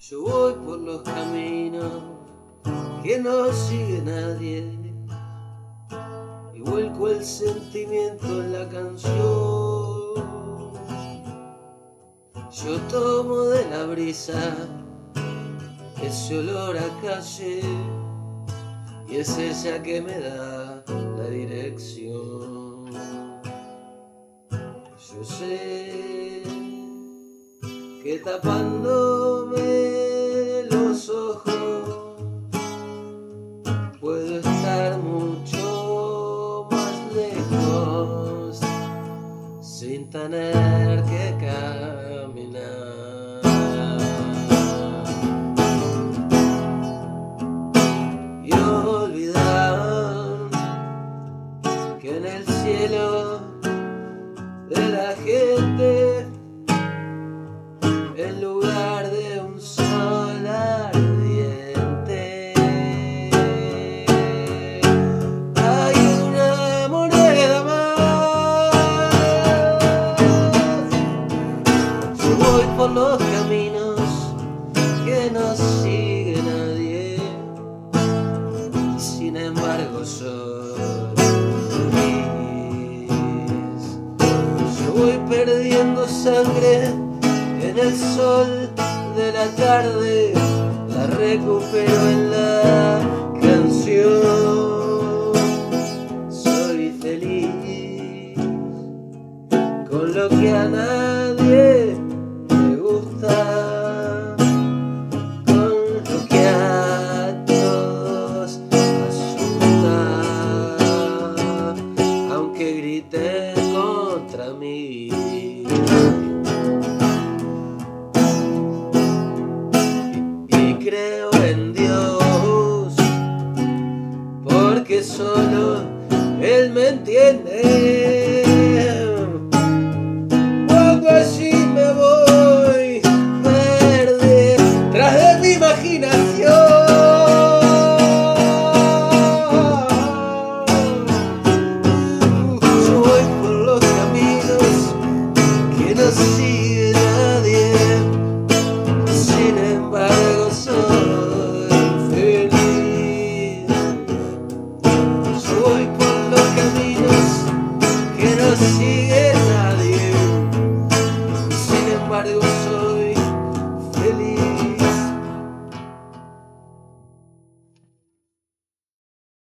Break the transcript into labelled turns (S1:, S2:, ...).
S1: Yo voy por los caminos que no sigue nadie y vuelco el sentimiento en la canción. Yo tomo de la brisa ese olor a calle y es ella que me da la dirección. Yo sé que tapándome sin tener que caminar. Y olvidar que en el cielo voy por los caminos que no sigue nadie. Y sin embargo soy feliz. Yo voy perdiendo sangre en el sol de la tarde, la recupero en la canción. Soy feliz con lo que a nadie en Dios, porque solo Él me entiende. llegues. Sin embargo,